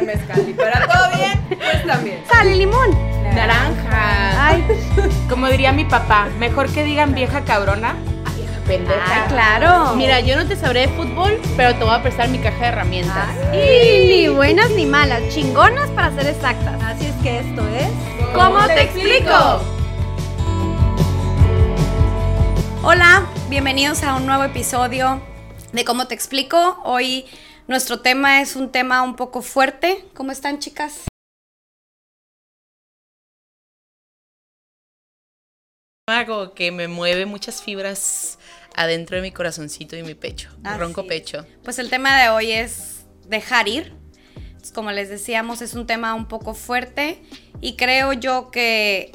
buen mezcal. Y para todo bien, pues también. Sal y limón. Naranja. Ay, Como diría mi papá, mejor que digan vieja cabrona a vieja pendeja. ah, claro. Mira, yo no te sabré de fútbol, pero te voy a prestar mi caja de herramientas. Y ni buenas ni malas, chingonas para ser exactas. Así es que esto es. ¿Cómo te explico? Hola, bienvenidos a un nuevo episodio de Cómo te explico. Hoy nuestro tema es un tema un poco fuerte. ¿Cómo están, chicas? Algo que me mueve muchas fibras adentro de mi corazoncito y mi pecho. Mi ronco pecho. Pues el tema de hoy es dejar ir. Entonces, como les decíamos, es un tema un poco fuerte y creo yo que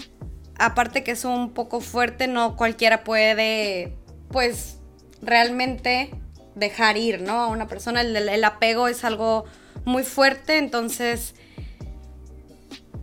aparte que es un poco fuerte, no cualquiera puede, pues, realmente dejar ir, ¿no? A una persona, el, el apego es algo muy fuerte, entonces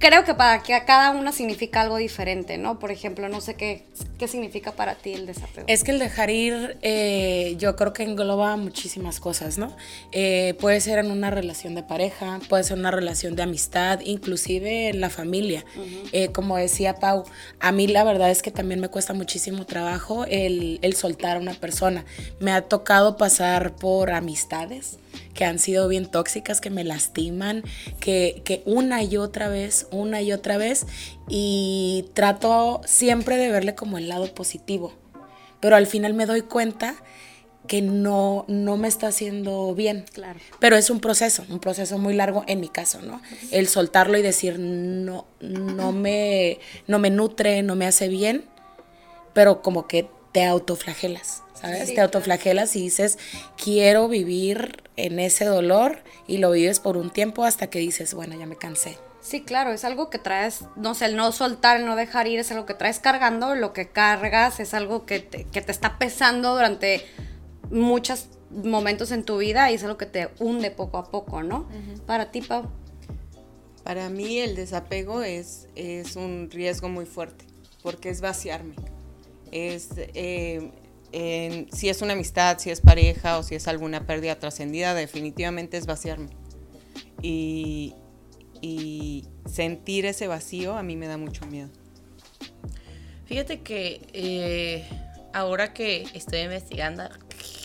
creo que para que a cada una significa algo diferente, ¿no? Por ejemplo, no sé qué, qué significa para ti el desapego. Es que el dejar ir, eh, yo creo que engloba muchísimas cosas, ¿no? Eh, puede ser en una relación de pareja, puede ser una relación de amistad, inclusive en la familia. Eh, como decía Pau, a mí la verdad es que también me cuesta muchísimo trabajo el, el soltar a una persona. Me ha tocado pasar por amistades que han sido bien tóxicas, que me lastiman, que, que una y otra vez, una y otra vez, y trato siempre de verle como el lado positivo. Pero al final me doy cuenta que no, no me está haciendo bien. Claro. Pero es un proceso, un proceso muy largo en mi caso, ¿no? El soltarlo y decir, no, no me, no me nutre, no me hace bien, pero como que te autoflagelas, ¿sabes? Sí, te autoflagelas y dices, quiero vivir en ese dolor y lo vives por un tiempo hasta que dices, bueno, ya me cansé. Sí, claro, es algo que traes, no sé, el no soltar, el no dejar ir, es algo que traes cargando, lo que cargas es algo que te, que te está pesando durante muchos momentos en tu vida y es algo que te hunde poco a poco, ¿no? Para ti, Pau. Para mí el desapego es, es un riesgo muy fuerte, porque es vaciarme. Es, eh, en- si es una amistad, si es pareja o si es alguna pérdida trascendida, definitivamente es vaciarme. Y, y sentir ese vacío a mí me da mucho miedo. Fíjate que eh, ahora que estoy investigando.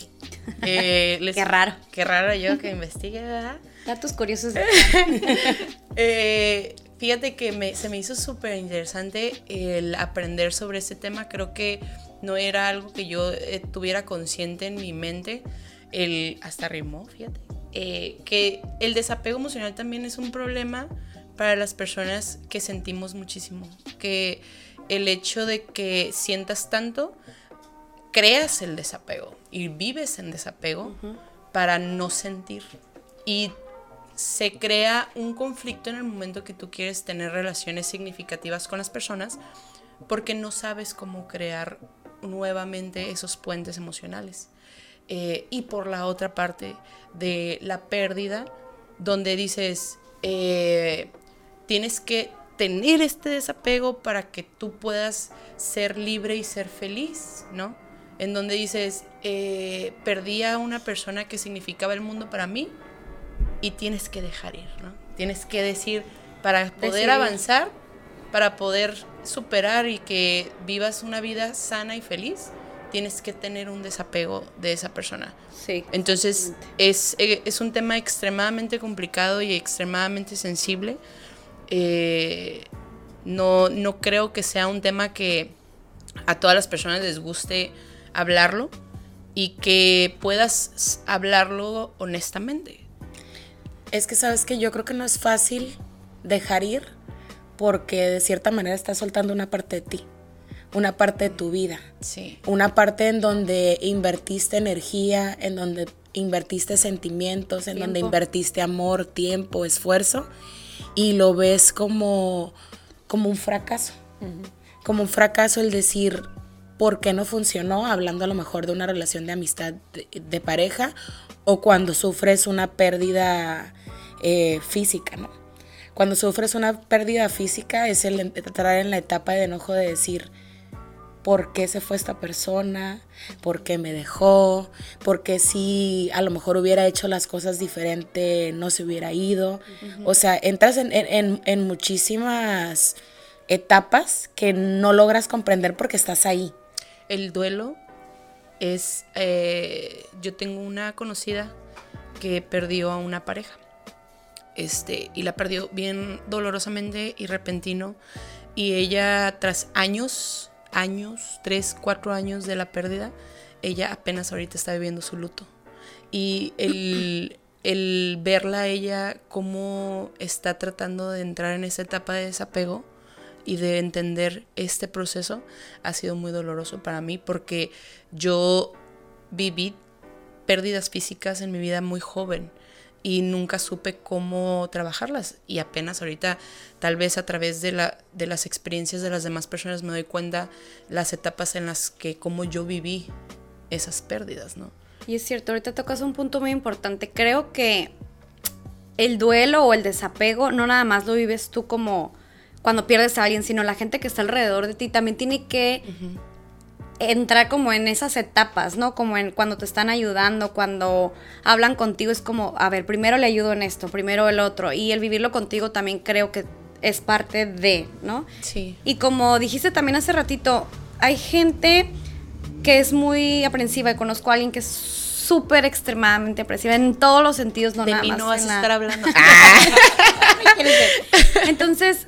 eh, les- Qué raro. Qué raro yo que investigue, ¿verdad? Datos curiosos. de- Eh, fíjate que me- se me hizo súper interesante el aprender sobre este tema. Creo que no era algo que yo eh, tuviera consciente en mi mente. El, hasta rimó, fíjate. Eh, que el desapego emocional también es un problema para las personas que sentimos muchísimo. Que el hecho de que sientas tanto, creas el desapego y vives en desapego para no sentir. Y se crea un conflicto en el momento que tú quieres tener relaciones significativas con las personas porque no sabes cómo crear nuevamente esos puentes emocionales. Eh, y por la otra parte de la pérdida, donde dices, eh, tienes que tener este desapego para que tú puedas ser libre y ser feliz, ¿no? En donde dices, eh, perdí a una persona que significaba el mundo para mí, y tienes que dejar ir, ¿no? Tienes que decir, para poder Decidir. avanzar, para poder superar y que vivas una vida sana y feliz, tienes que tener un desapego de esa persona. Sí. Entonces es, eh, es un tema extremadamente complicado y extremadamente sensible. Eh, no, no creo que sea un tema que a todas las personas les guste hablarlo y que puedas hablarlo honestamente. Es que sabes que yo creo que no es fácil dejar ir porque de cierta manera estás soltando una parte de ti, una parte de tu vida, Sí. una parte en donde invertiste energía, en donde invertiste sentimientos, en donde invertiste amor, tiempo, esfuerzo y lo ves como, como un fracaso. Como un fracaso el decir, ¿por qué no funcionó? Hablando a lo mejor de una relación de amistad de, de pareja o cuando sufres una pérdida eh, física, ¿no? Cuando sufres una pérdida física es el entrar en la etapa de enojo de decir, por qué se fue esta persona, por qué me dejó, por qué si a lo mejor hubiera hecho las cosas diferente no se hubiera ido. O sea, entras en, muchísimas etapas que no logras comprender porque estás ahí. El duelo es, eh, yo tengo una conocida que perdió a una pareja. Este, y la perdió bien dolorosamente y repentino. Y ella, tras años, años, tres, cuatro años de la pérdida, ella apenas ahorita está viviendo su luto. Y el, el verla a ella cómo está tratando de entrar en esa etapa de desapego y de entender este proceso ha sido muy doloroso para mí porque yo viví pérdidas físicas en mi vida muy joven y nunca supe cómo trabajarlas y apenas ahorita tal vez a través de, la, de las experiencias de las demás personas me doy cuenta las etapas en las que como yo viví esas pérdidas, ¿no? Y es cierto, ahorita tocas un punto muy importante. Creo que el duelo o el desapego no nada más lo vives tú como cuando pierdes a alguien, sino la gente que está alrededor de ti también tiene que entrar como en esas etapas, ¿no? Como en cuando te están ayudando, cuando hablan contigo, es como, a ver, primero le ayudo en esto, primero el otro. Y el vivirlo contigo también creo que es parte de, ¿no? Sí. Y como dijiste también hace ratito, hay gente que es muy aprensiva y conozco a alguien que es súper extremadamente aprensiva en todos los sentidos, no de nada mí más no vas a estar hablando. Entonces,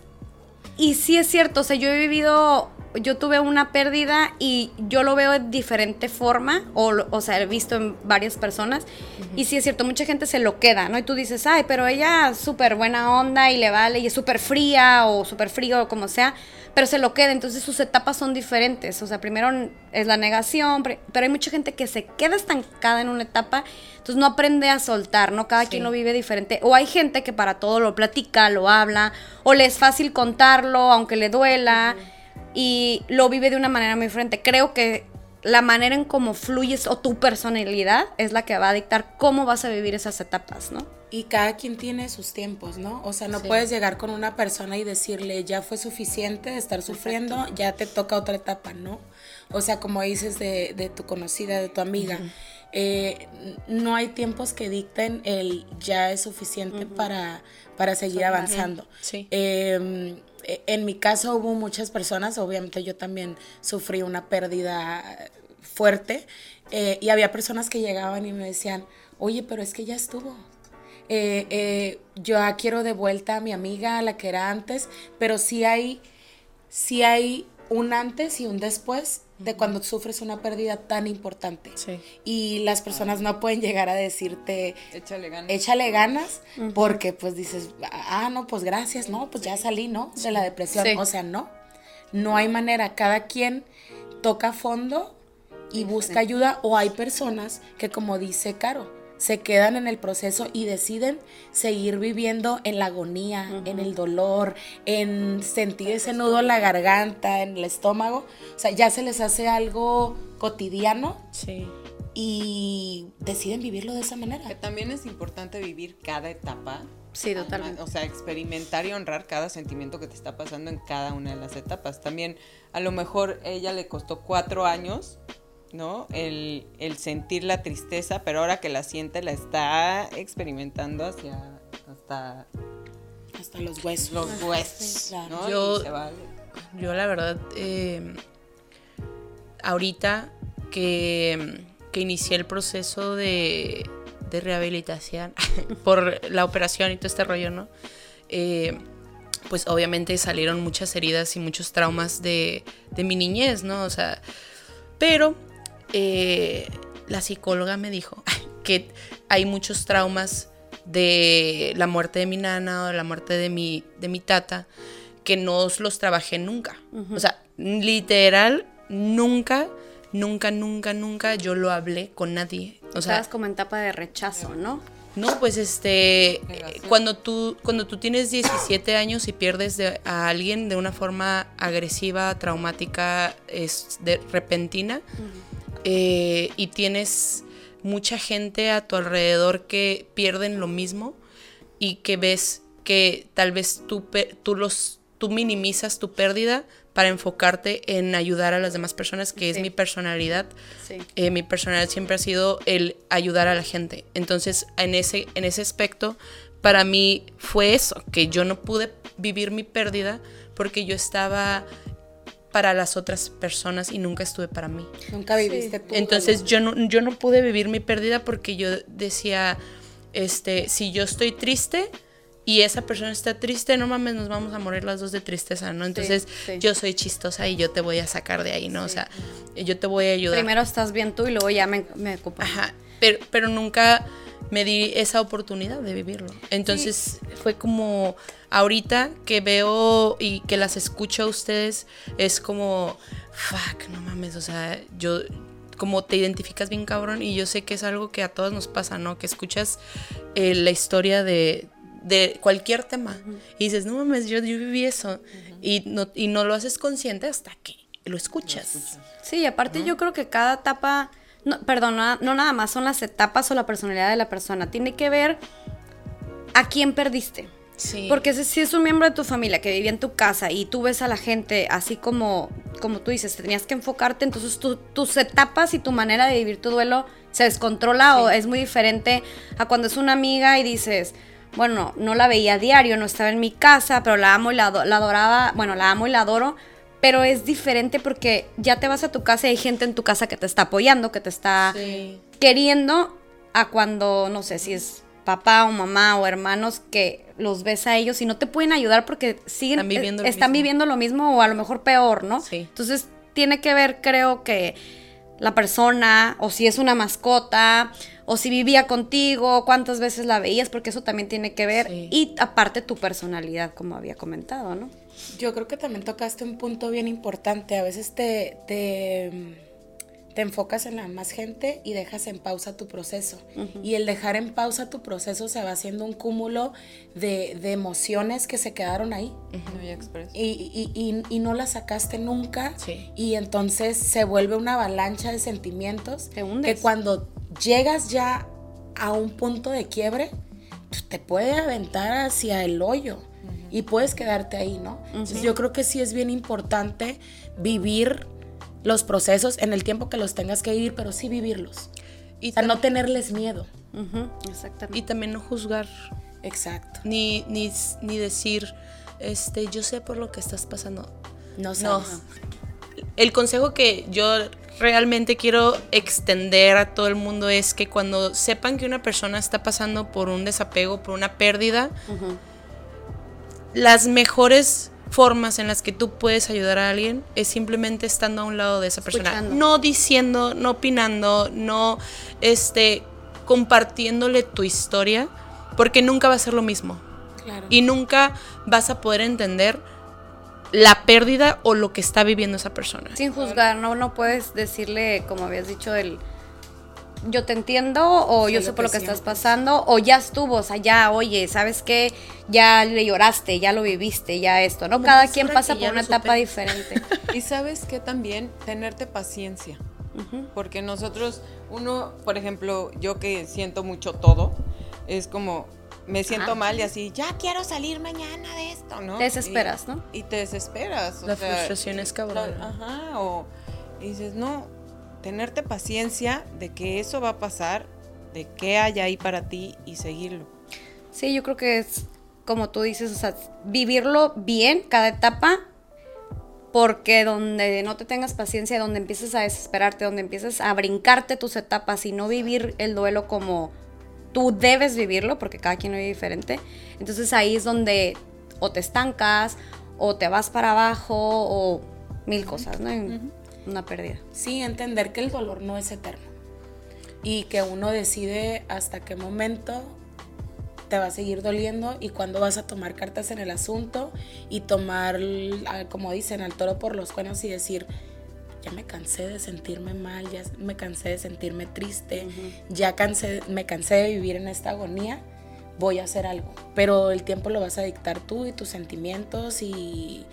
y sí es cierto, o sea, yo he vivido yo tuve una pérdida y yo lo veo de diferente forma, o, o sea, he visto en varias personas, y sí es cierto, mucha gente se lo queda, ¿no? Y tú dices, ay, pero ella es súper buena onda y le vale, y es súper fría o súper frío o como sea, pero se lo queda, entonces sus etapas son diferentes, o sea, primero es la negación, pero hay mucha gente que se queda estancada en una etapa, entonces no aprende a soltar, ¿no? Cada quien lo vive diferente, o hay gente que para todo lo platica, lo habla, o le es fácil contarlo, aunque le duela y lo vive de una manera muy diferente. Creo que la manera en cómo fluyes o tu personalidad es la que va a dictar cómo vas a vivir esas etapas, ¿no? Y cada quien tiene sus tiempos, ¿no? O sea, no puedes llegar con una persona y decirle, ya fue suficiente de estar sufriendo, ya te toca otra etapa, ¿no? O sea, como dices de, tu conocida, de tu amiga, eh, no hay tiempos que dicten el ya es suficiente para, para seguir avanzando. Sí. Em, en mi caso hubo muchas personas, obviamente yo también sufrí una pérdida fuerte eh, y había personas que llegaban y me decían, oye, pero es que ya estuvo. Eh, eh, yo quiero de vuelta a mi amiga, la que era antes, pero sí hay, sí hay un antes y un después de cuando sufres una pérdida tan importante. Y las personas no pueden llegar a decirte, échale ganas, échale ganas porque pues dices, ah, no, pues gracias, no, pues ya salí, ¿no? De la depresión. O sea, no, no hay manera. Cada quien toca fondo y busca ayuda o hay personas que como dice Caro, se quedan en el proceso y deciden seguir viviendo en la agonía, en el dolor, en sentir ese nudo en la garganta, en el estómago. O sea, ya se les hace algo cotidiano. Sí. Y deciden vivirlo de esa manera. Que también es importante vivir cada etapa. Sí, totalmente. O sea, experimentar y honrar cada sentimiento que te está pasando en cada una de las etapas. También, a lo mejor ella le costó cuatro años ¿no? El, sentir la tristeza, pero ahora que la siente la está experimentando hacia hasta hasta los huesos. Los huesos. Yo, yo la verdad, em, ahorita que, que, inicié el proceso de, de rehabilitación por la operación y todo este rollo, ¿no? Eh, pues obviamente salieron muchas heridas y muchos traumas de, de mi niñez, ¿no? O sea, pero eh, la psicóloga me dijo que hay muchos traumas de la muerte de mi nana o de la muerte de mi, de mi tata que no los trabajé nunca. O sea, literal, nunca, nunca, nunca, nunca yo lo hablé con nadie. O sea, Estabas como en etapa de rechazo, ¿no? No, pues este, cuando tú, cuando tú tienes 17 años y pierdes a alguien de una forma agresiva, traumática, es de, repentina, eh, y tienes mucha gente a tu alrededor que pierden lo mismo y que ves que tal vez tú, tú los tú minimizas tu pérdida para enfocarte en ayudar a las demás personas, que es mi personalidad. Sí. Eh, mi personalidad siempre ha sido el ayudar a la gente. Entonces, en ese, en ese aspecto, para mí fue eso, que yo no pude vivir mi pérdida porque yo estaba para las otras personas y nunca estuve para mí. Nunca viviste tú. Entonces yo no, yo no pude vivir mi pérdida porque yo decía, este, si yo estoy triste y esa persona está triste, no mames, nos vamos a morir las dos de tristeza, ¿no? Entonces sí. yo soy chistosa y yo te voy a sacar de ahí, ¿no? O sea, yo te voy a ayudar. Primero estás bien tú y luego ya me, me ocupo. Ajá, pero, pero nunca me di esa oportunidad de vivirlo. Entonces fue como ahorita que veo y que las escucho a ustedes, es como, fuck, no mames, o sea, yo como te identificas bien cabrón y yo sé que es algo que a todos nos pasa, ¿no? Que escuchas eh, la historia de, de cualquier tema y dices, no mames, yo, yo viví eso y, no, y no lo haces consciente hasta que lo escuchas. Sí, y aparte yo creo que cada etapa, no, perdón, no, no nada más son las etapas o la personalidad de la persona, tiene que ver a quién perdiste. Sí. Porque si, es un miembro de tu familia que vivía en tu casa y tú ves a la gente así como, como tú dices, tenías que enfocarte, entonces tu- tus etapas y tu manera de vivir tu duelo se descontrola o es muy diferente a cuando es una amiga y dices, bueno, no la veía a diario, no estaba en mi casa, pero la amo y la, la adoraba, bueno, la amo y la adoro, pero es diferente porque ya te vas a tu casa y hay gente en tu casa que te está apoyando, que te está Sí. queriendo a cuando, no sé, si es papá o mamá o hermanos que los ves a ellos y no te pueden ayudar porque siguen Están viviendo lo eh, están mismo. viviendo lo mismo o a lo mejor peor, ¿no? Sí. Entonces tiene que ver, creo que la persona o si es una mascota o si vivía contigo, cuántas veces la veías, porque eso también tiene que ver Sí. y aparte tu personalidad, como había comentado, ¿no? Yo creo que también tocaste un punto bien importante. A veces te, te, te enfocas en la más gente y dejas en pausa tu proceso. Y el dejar en pausa tu proceso se va haciendo un cúmulo de, de emociones que se quedaron ahí. Y, y- y- y no las sacaste nunca. Sí. Y entonces se vuelve una avalancha de sentimientos. Te hundes. Que cuando llegas ya a un punto de quiebre, te puede aventar hacia el hoyo. Y puedes quedarte ahí, ¿no? Entonces yo creo que sí es bien importante vivir los procesos en el tiempo que los tengas que vivir, pero sí vivirlos. Y, O sea, no tenerles miedo. Ujú, exactamente. y también no juzgar, Exacto. ni, ni, ni decir, este, yo sé por lo que estás pasando. No No. sabes. El consejo que yo realmente quiero extender a todo el mundo es que cuando sepan que una persona está pasando por un desapego, por una pérdida, Ujú. Las mejores formas en las que tú puedes ayudar a alguien es simplemente estando a un lado de esa persona, Escuchando. no diciendo, no opinando, no este compartiéndole tu historia, porque nunca va a ser lo mismo Claro. y nunca vas a poder entender la pérdida o lo que está viviendo esa persona. Sin juzgar, no, no puedes decirle, como habías dicho, el yo te entiendo o Sí, yo lo sé por lo que que estás pasando o ya estuvo, o sea, ya, oye, ¿sabes qué? Ya le lloraste, ya lo viviste, ya esto, ¿no? Cada es quien pasa que por una lo etapa diferente. Y sabes que también tenerte paciencia. Porque nosotros, uno, por ejemplo, yo que siento mucho todo, es como, me siento Ah. mal y así, ya quiero salir mañana de esto, ¿no? Te desesperas, Y- ¿no? Y te desesperas. o La sea, frustración es cabrón. la- ajá, o y dices, no, tenerte paciencia de que eso va a pasar, de qué hay ahí para ti y seguirlo. Sí, yo creo que es como tú dices, o sea, vivirlo bien cada etapa, porque donde no te tengas paciencia, donde empieces a desesperarte, donde empieces a brincarte tus etapas y no vivir el duelo como tú debes vivirlo, porque cada quien lo vive diferente, entonces ahí es donde o te estancas, o te vas para abajo, o mil cosas, ¿no? Una pérdida. Sí, entender que el dolor no es eterno y que uno decide hasta qué momento te va a seguir doliendo y cuándo vas a tomar cartas en el asunto y tomar, ah, como dicen, al toro por los cuernos y decir, ya me cansé de sentirme mal, ya me cansé de sentirme triste, ya cansé, me cansé de vivir en esta agonía, voy a hacer algo. Pero el tiempo lo vas a dictar tú y tus sentimientos y,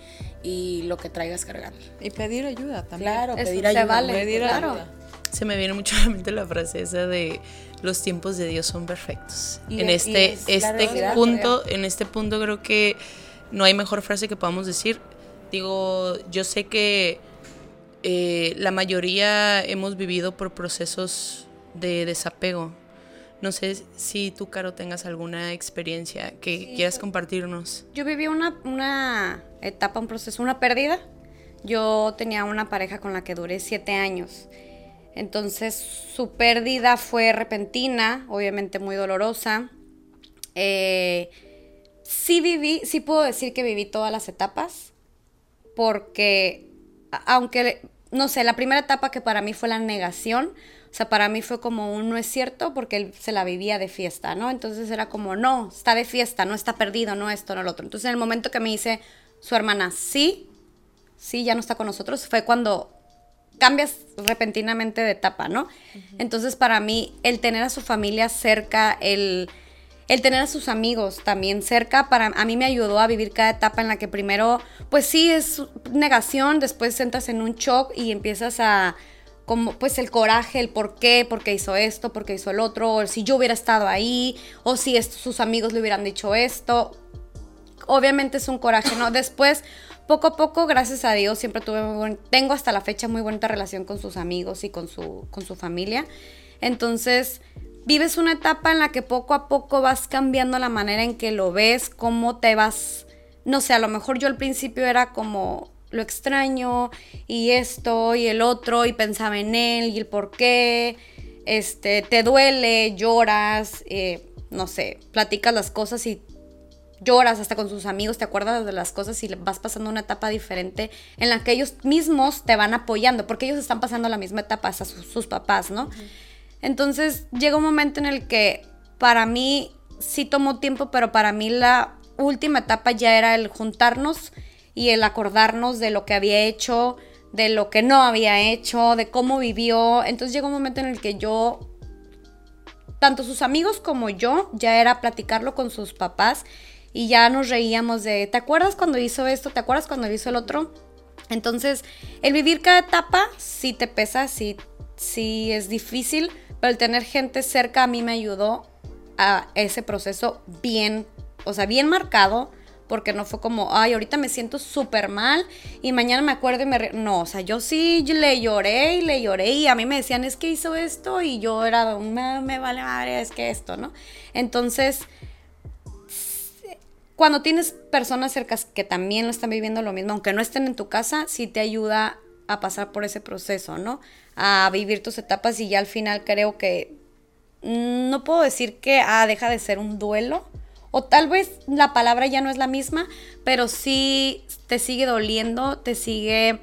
y lo que traigas cargando. Y pedir ayuda también. Claro, Eso, pedir se ayuda. vale, Pedir claro. ayuda. Se me viene mucho a la mente la frase esa de los tiempos de Dios son perfectos. Y en este, es este punto, en este punto creo que no hay mejor frase que podamos decir. Digo, yo sé que eh, la mayoría hemos vivido por procesos de desapego. No sé si tú, Caro, tengas alguna experiencia que quieras compartirnos. Yo viví una, una etapa, un proceso, una pérdida. Yo tenía una pareja con la que duré siete años. Entonces su pérdida fue repentina, obviamente muy dolorosa. Eh, sí viví, sí puedo decir que viví todas las etapas, porque aunque, no sé, la primera etapa que para mí fue la negación, o sea, para mí fue como un no es cierto porque él se la vivía de fiesta, ¿no? Entonces era como, no, está de fiesta, no está perdido, no esto, no lo otro. Entonces en el momento que me dice su hermana, sí, sí, ya no está con nosotros, fue cuando cambias repentinamente de etapa, ¿no? Entonces para mí el tener a su familia cerca, el, el tener a sus amigos también cerca, para a mí me ayudó a vivir cada etapa en la que primero, pues sí, es negación, después entras en un shock y empiezas a como pues el coraje, el por qué, por qué hizo esto, por qué hizo el otro, o si yo hubiera estado ahí, o si sus amigos le hubieran dicho esto. Obviamente es un coraje, ¿no? Después, poco a poco, gracias a Dios, siempre tuve muy buen, tengo hasta la fecha muy buena relación con sus amigos y con su, con su familia. Entonces, vives una etapa en la que poco a poco vas cambiando la manera en que lo ves, cómo te vas, no sé, a lo mejor yo al principio era como lo extraño y esto y el otro y pensaba en él y el por qué, este, te duele, lloras, eh, no sé, platicas las cosas y lloras hasta con sus amigos, te acuerdas de las cosas y vas pasando una etapa diferente en la que ellos mismos te van apoyando, porque ellos están pasando la misma etapa hasta sus, papás, ¿no? Entonces llega un momento en el que para mí sí tomó tiempo, pero para mí la última etapa ya era el juntarnos y el acordarnos de lo que había hecho, de lo que no había hecho, de cómo vivió. Entonces llegó un momento en el que yo, tanto sus amigos como yo, ya era platicarlo con sus papás y ya nos reíamos de, ¿te acuerdas cuando hizo esto? ¿Te acuerdas cuando hizo el otro? Entonces, el vivir cada etapa sí te pesa, sí, sí es difícil, pero el tener gente cerca a mí me ayudó a ese proceso bien, o sea, bien marcado, porque no fue como, ay, ahorita me siento súper mal y mañana me acuerdo y me... No, o sea, yo sí le lloré y le lloré y a mí me decían, es que hizo esto y yo era, me, me vale madre, es que esto, ¿no? Entonces, cuando tienes personas cercas que también lo están viviendo lo mismo, aunque no estén en tu casa, sí te ayuda a pasar por ese proceso, ¿no? A vivir tus etapas y ya al final creo que no puedo decir que ah, deja de ser un duelo, o tal vez la palabra ya no es la misma, pero sí te sigue doliendo, te sigue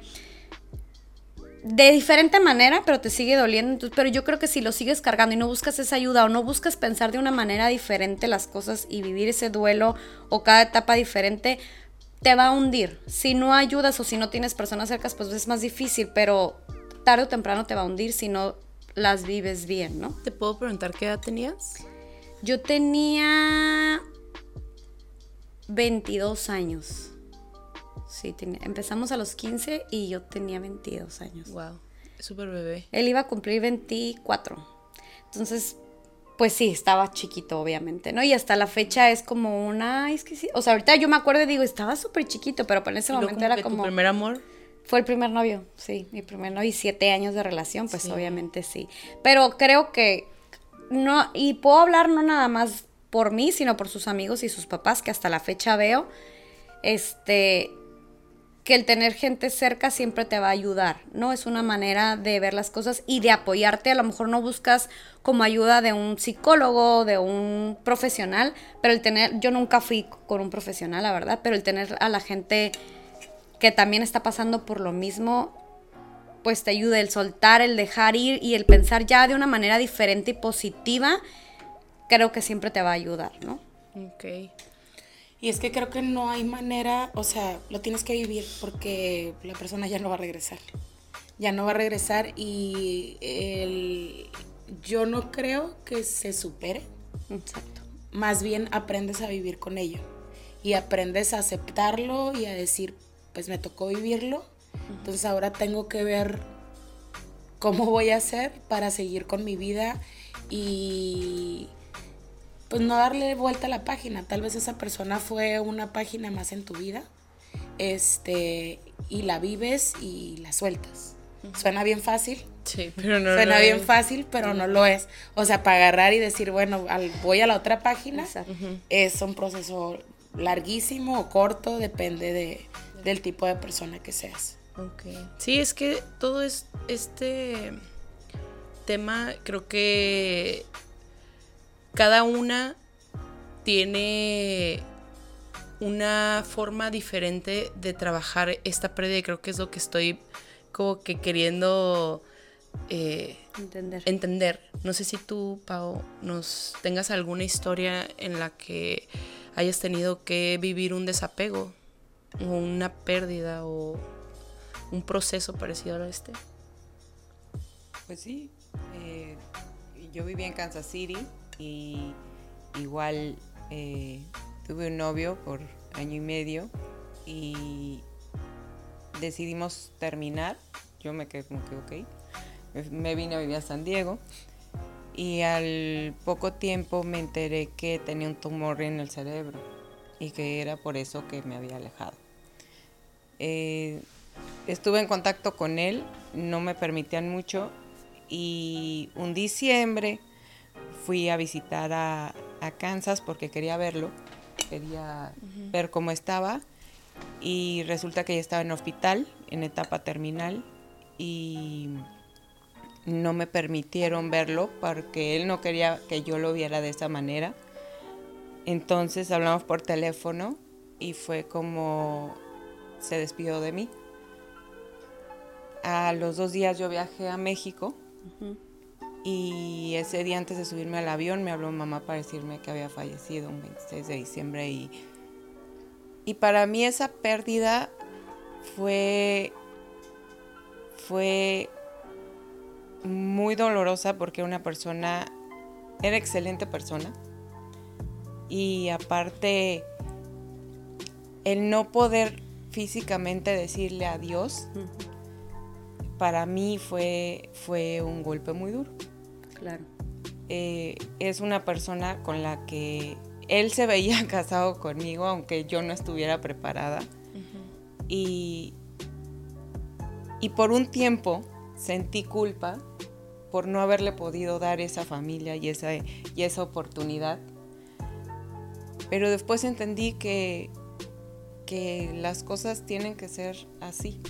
de diferente manera, pero te sigue doliendo. pero yo creo que si lo sigues cargando y no buscas esa ayuda o no buscas pensar de una manera diferente las cosas y vivir ese duelo o cada etapa diferente, te va a hundir. Si no ayudas o si no tienes personas cercas, pues es más difícil, pero tarde o temprano te va a hundir si no las vives bien, ¿no? ¿Te puedo preguntar qué edad tenías? Yo tenía 22 años. Sí, empezamos a los 15 y yo tenía 22 años. Wow, súper bebé. Él iba a cumplir 24. Entonces, pues sí, estaba chiquito, obviamente, ¿no? Y hasta la fecha es como una, es que sí, o sea, ahorita yo me acuerdo y digo, estaba súper chiquito, pero en ese momento era como... ¿Tu primer amor? Fue el primer novio, sí, mi primer novio y siete años de relación, pues obviamente sí. Pero creo que no, y puedo hablar no nada más por mí, sino por sus amigos y sus papás, que hasta la fecha veo, este, que el tener gente cerca siempre te va a ayudar, ¿no? Es una manera de ver las cosas y de apoyarte. A lo mejor no buscas como ayuda de un psicólogo, de un profesional, pero el tener, yo nunca fui con un profesional, la verdad, pero el tener a la gente que también está pasando por lo mismo, pues te ayuda el soltar, el dejar ir y el pensar ya de una manera diferente y positiva creo que siempre te va a ayudar, ¿no? Ok. Y es que creo que no hay manera, o sea, lo tienes que vivir porque la persona ya no va a regresar. Ya no va a regresar y el, yo no creo que se supere. Exacto. Más bien aprendes a vivir con ello y aprendes a aceptarlo y a decir, pues me tocó vivirlo, entonces ahora tengo que ver cómo voy a hacer para seguir con mi vida y pues no darle vuelta a la página. Tal vez esa persona fue una página más en tu vida. Este, y la vives y la sueltas. Suena bien fácil. Sí, pero no Suena lo bien es. fácil, pero no lo es. O sea, para agarrar y decir, bueno, al- voy a la otra página, Exacto. es un proceso larguísimo o corto, depende de, del tipo de persona que seas. Sí, es que todo es, este tema, creo que cada una tiene una forma diferente de trabajar esta pérdida y creo que es lo que estoy como que queriendo eh, Entender. entender. No sé si tú, Pau, nos tengas alguna historia en la que hayas tenido que vivir un desapego o una pérdida o un proceso parecido a este. Pues sí, eh, yo viví en Kansas City y igual eh, tuve un novio por año y medio y decidimos terminar. Yo me quedé como que ok. Me, vine a vivir a San Diego y al poco tiempo me enteré que tenía un tumor en el cerebro y que era por eso que me había alejado. Eh, estuve en contacto con él, no me permitían mucho y un diciembre fui a visitar a, a Kansas porque quería verlo, quería ver cómo estaba y resulta que ya estaba en hospital, en etapa terminal y no me permitieron verlo porque él no quería que yo lo viera de esa manera. Entonces hablamos por teléfono y fue como se despidió de mí. A los dos días yo viajé a México y ese día antes de subirme al avión me habló mamá para decirme que había fallecido un 26 de diciembre y, y para mí esa pérdida fue, fue muy dolorosa porque una persona, era excelente persona y aparte el no poder físicamente decirle adiós para mí fue, fue un golpe muy duro. Claro. Eh, es una persona con la que él se veía casado conmigo, aunque yo no estuviera preparada. y, y por un tiempo sentí culpa por no haberle podido dar esa familia y esa, y esa oportunidad. Pero después entendí que, que las cosas tienen que ser así,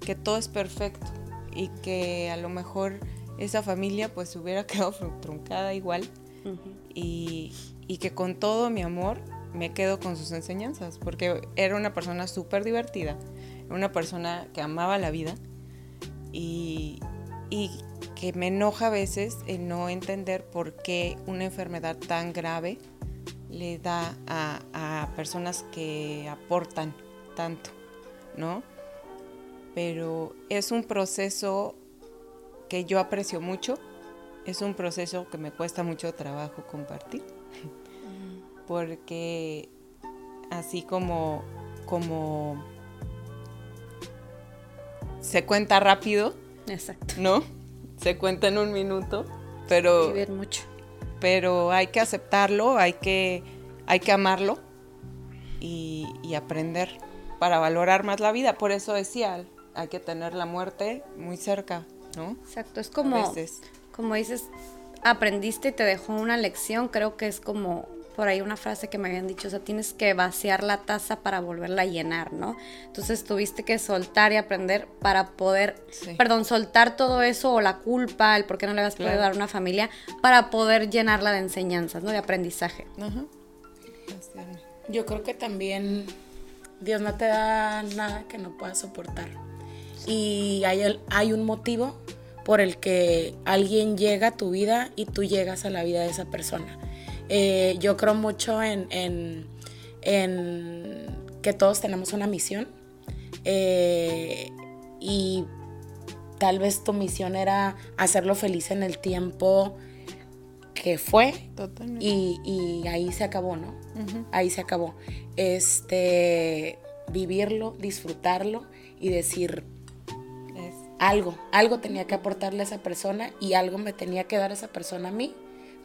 que todo es perfecto y que a lo mejor esa familia pues se hubiera quedado truncada igual y, y que con todo mi amor me quedo con sus enseñanzas, porque era una persona súper divertida, una persona que amaba la vida y, y que me enoja a veces el no entender por qué una enfermedad tan grave le da a, a personas que aportan tanto, ¿no? Pero es un proceso que yo aprecio mucho, es un proceso que me cuesta mucho trabajo compartir, porque así como, como se cuenta rápido, Exacto. ¿no? Se cuenta en un minuto, pero, Vivir mucho. pero hay que aceptarlo, hay que, hay que amarlo y, y aprender para valorar más la vida. Por eso decía, hay que tener la muerte muy cerca, ¿no? Exacto. Es como, como dices, aprendiste y te dejó una lección. Creo que es como por ahí una frase que me habían dicho, o sea, tienes que vaciar la taza para volverla a llenar, ¿no? Entonces tuviste que soltar y aprender para poder, Sí. perdón, soltar todo eso o la culpa, el por qué no le habías podido Claro. dar a una familia, para poder llenarla de enseñanzas, ¿no? De aprendizaje. Ajá. Yo creo que también Dios no te da nada que no puedas soportar. Y hay, el- hay un motivo por el que alguien llega a tu vida y tú llegas a la vida de esa persona. Eh, yo creo mucho en, en- en que todos tenemos una misión. eh, y tal vez tu misión era hacerlo feliz en el tiempo que fue Totalmente. y, y ahí se acabó, ¿no? Ahí se acabó. Este, vivirlo, disfrutarlo y decir algo, algo tenía que aportarle a esa persona y algo me tenía que dar esa persona a mí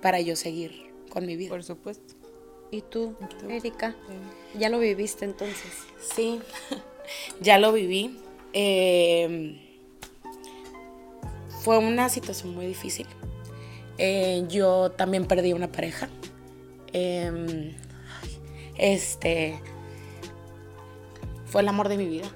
para yo seguir con mi vida. Por supuesto. ¿Y tú, Erika? ¿Ya lo viviste entonces? Sí, ya lo viví. Eh, fue una situación muy difícil. Eh, yo también perdí una pareja. Eh, este fue el amor de mi vida.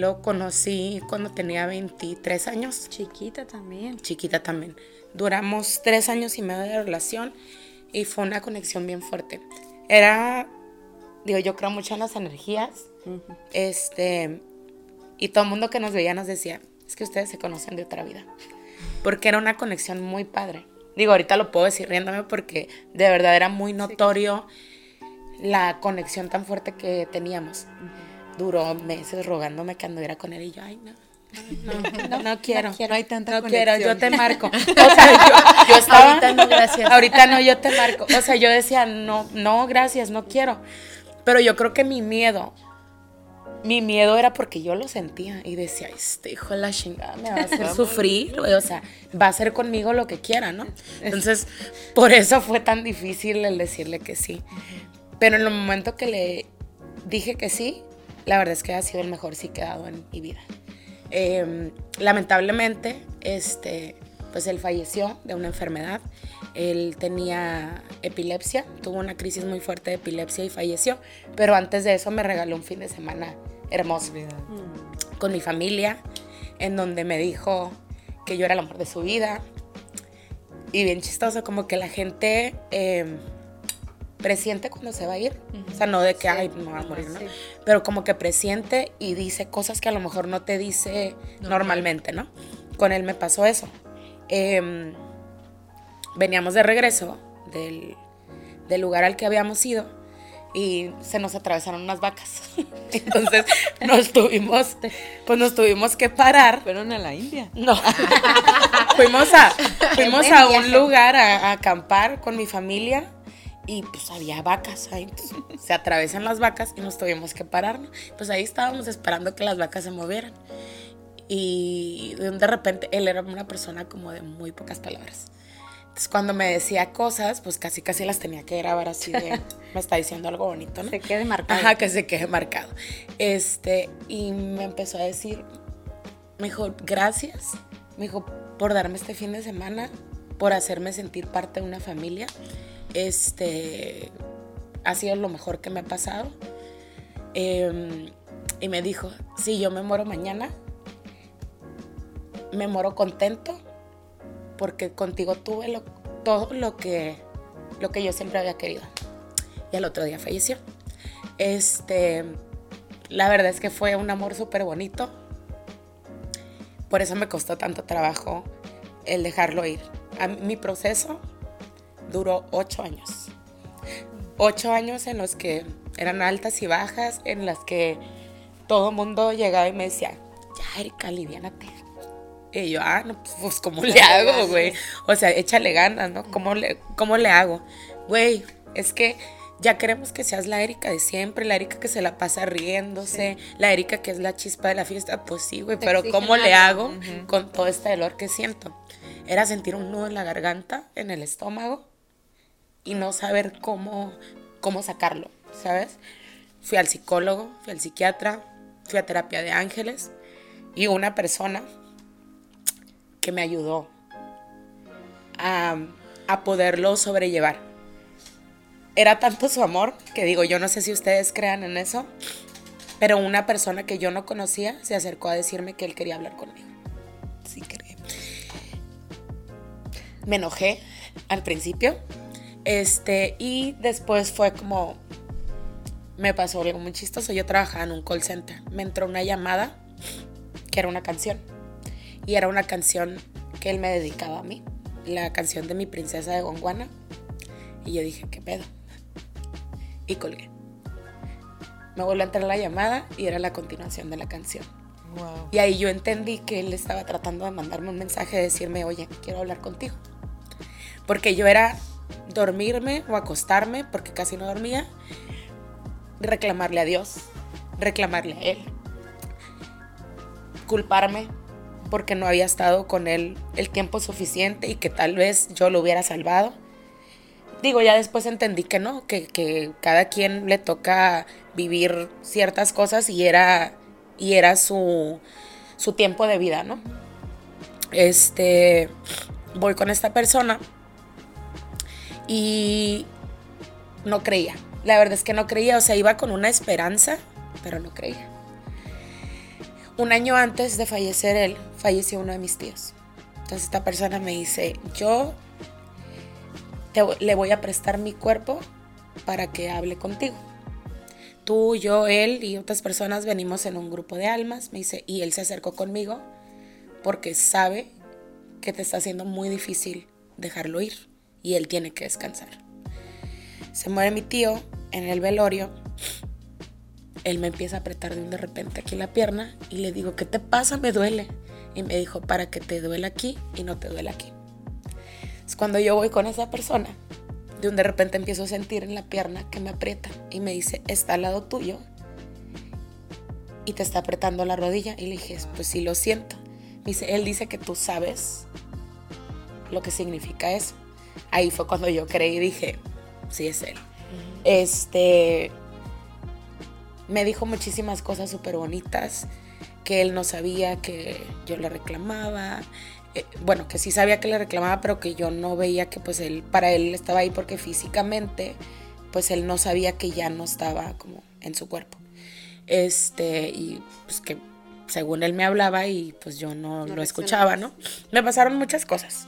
Lo conocí cuando tenía 23 años. Chiquita también. Chiquita también. Duramos tres años y medio de relación y fue una conexión bien fuerte. Era, digo, yo creo mucho en las energías. Este, y todo el mundo que nos veía nos decía, es que ustedes se conocen de otra vida. Porque era una conexión muy padre. Digo, ahorita lo puedo decir riéndome porque de verdad era muy notorio la conexión tan fuerte que teníamos. Duró meses rogándome que anduviera con él y yo, ay, no. No, no, no quiero. No hay tanta No quiero, yo te marco. O sea, yo, yo estaba. Ahorita no, gracias. Ahorita no, yo te marco. O sea, yo decía, no, no, gracias, no quiero. Pero yo creo que mi miedo, mi miedo era porque yo lo sentía y decía, este hijo de la chingada me va a hacer sufrir, o sea, va a hacer conmigo lo que quiera, ¿no? Entonces, por eso fue tan difícil el decirle que sí. Pero en el momento que le dije que sí, la verdad es que ha sido el mejor sí que he dado en mi vida. Eh, lamentablemente, este, pues él falleció de una enfermedad. Él tenía epilepsia, tuvo una crisis muy fuerte de epilepsia y falleció. Pero antes de eso me regaló un fin de semana hermoso con mi familia, en donde me dijo que yo era el amor de su vida. Y bien chistoso, como que la gente eh, presiente cuando se va a ir. O sea, no de que, ay, me va a morir, ¿no? Sí. Pero como que presiente y dice cosas que a lo mejor no te dice normalmente, ¿no? Con él me pasó eso. Em, veníamos de regreso del, del lugar al que habíamos ido y se nos atravesaron unas vacas. Entonces nos tuvimos, pues nos tuvimos que parar Fueron a la India. no. fuimos a, fuimos a un lugar a, a acampar con mi familia y pues había vacas ahí. Entonces, se atravesan las vacas y nos tuvimos que parar. ¿no? Pues ahí estábamos esperando que las vacas se movieran. Y de de repente él era una persona como de muy pocas palabras. Entonces cuando me decía cosas, pues casi casi las tenía que grabar así de, me está diciendo algo bonito, ¿no? Se quede marcado. Ajá, que se quede marcado. Este, y me empezó a decir, me dijo, gracias, me dijo, por darme este fin de semana, por hacerme sentir parte de una familia. Este, ha sido lo mejor que me ha pasado. Em, y me dijo, si yo me muero mañana, me muero contento porque contigo tuve todo lo que, lo que yo siempre había querido. Y al otro día falleció. Este, la verdad es que fue un amor súper bonito. Por eso me costó tanto trabajo el dejarlo ir. A mi proceso duró ocho años. Ocho años en los que eran altas y bajas, en las que todo el mundo llegaba y me decía, ya Erika, aliviánate. Y yo, ah, no, pues ¿cómo le hago, güey? O sea, échale ganas, ¿no? ¿Cómo le, cómo le hago? Güey, es que ya queremos que seas la Erika de siempre, la Erika que se la pasa riéndose, la Erika que es la chispa de la fiesta. Pues sí, güey, pero ¿cómo le hago con todo este dolor que siento? Era sentir un nudo en la garganta, en el estómago, y no saber cómo, cómo sacarlo, ¿sabes? Fui al psicólogo, fui al psiquiatra, fui a terapia de ángeles y una persona que me ayudó a, a poderlo sobrellevar. Era tanto su amor que digo, yo no sé si ustedes crean en eso, pero una persona que yo no conocía se acercó a decirme que él quería hablar conmigo. Sí, creo. Me enojé al principio, este, y después fue como, me pasó algo muy chistoso. Yo trabajaba en un call center. Me entró una llamada que era una canción. Y era una canción que él me dedicaba a mí. La canción de mi princesa de Gonguana. Y yo dije, ¿qué pedo? Y colgué. Me volvió a entrar la llamada y era la continuación de la canción. Wow. Y ahí yo entendí que él estaba tratando de mandarme un mensaje, de decirme, oye, quiero hablar contigo. Porque yo era dormirme o acostarme, porque casi no dormía, reclamarle a Dios, reclamarle a Él, culparme porque no había estado con él el tiempo suficiente y que tal vez yo lo hubiera salvado. Digo, ya después entendí que no, que, que cada quien le toca vivir ciertas cosas y era, y era su, su tiempo de vida, ¿no? Este, voy con esta persona y no creía. La verdad es que no creía, o sea, iba con una esperanza, pero no creía. Un año antes de fallecer él, falleció uno de mis tíos. Entonces esta persona me dice, yo le voy a prestar mi cuerpo para que hable contigo. Tú, yo, él y otras personas venimos en un grupo de almas, me dice, y él se acercó conmigo porque sabe que te está haciendo muy difícil dejarlo ir y él tiene que descansar. Se muere mi tío en el velorio. Él me empieza a apretar de un de repente aquí la pierna y le digo, ¿qué te pasa? Me duele. Y me dijo, para que te duele aquí y no te duele aquí. Es cuando yo voy con esa persona, de un de repente empiezo a sentir en la pierna que me aprieta y me dice, está al lado tuyo y te está apretando la rodilla. Y le dije, pues sí lo siento. Me dice, él dice que tú sabes lo que significa eso. Ahí fue cuando yo creí y dije, sí es él. Este me dijo muchísimas cosas súper bonitas que él no sabía que yo le reclamaba. Eh, bueno, que sí sabía que le reclamaba, pero que yo no veía que pues él, para él estaba ahí porque físicamente, pues él no sabía que ya no estaba como en su cuerpo. Este, y pues que según él me hablaba y pues yo no, lo escuchaba, ¿no? Me pasaron muchas cosas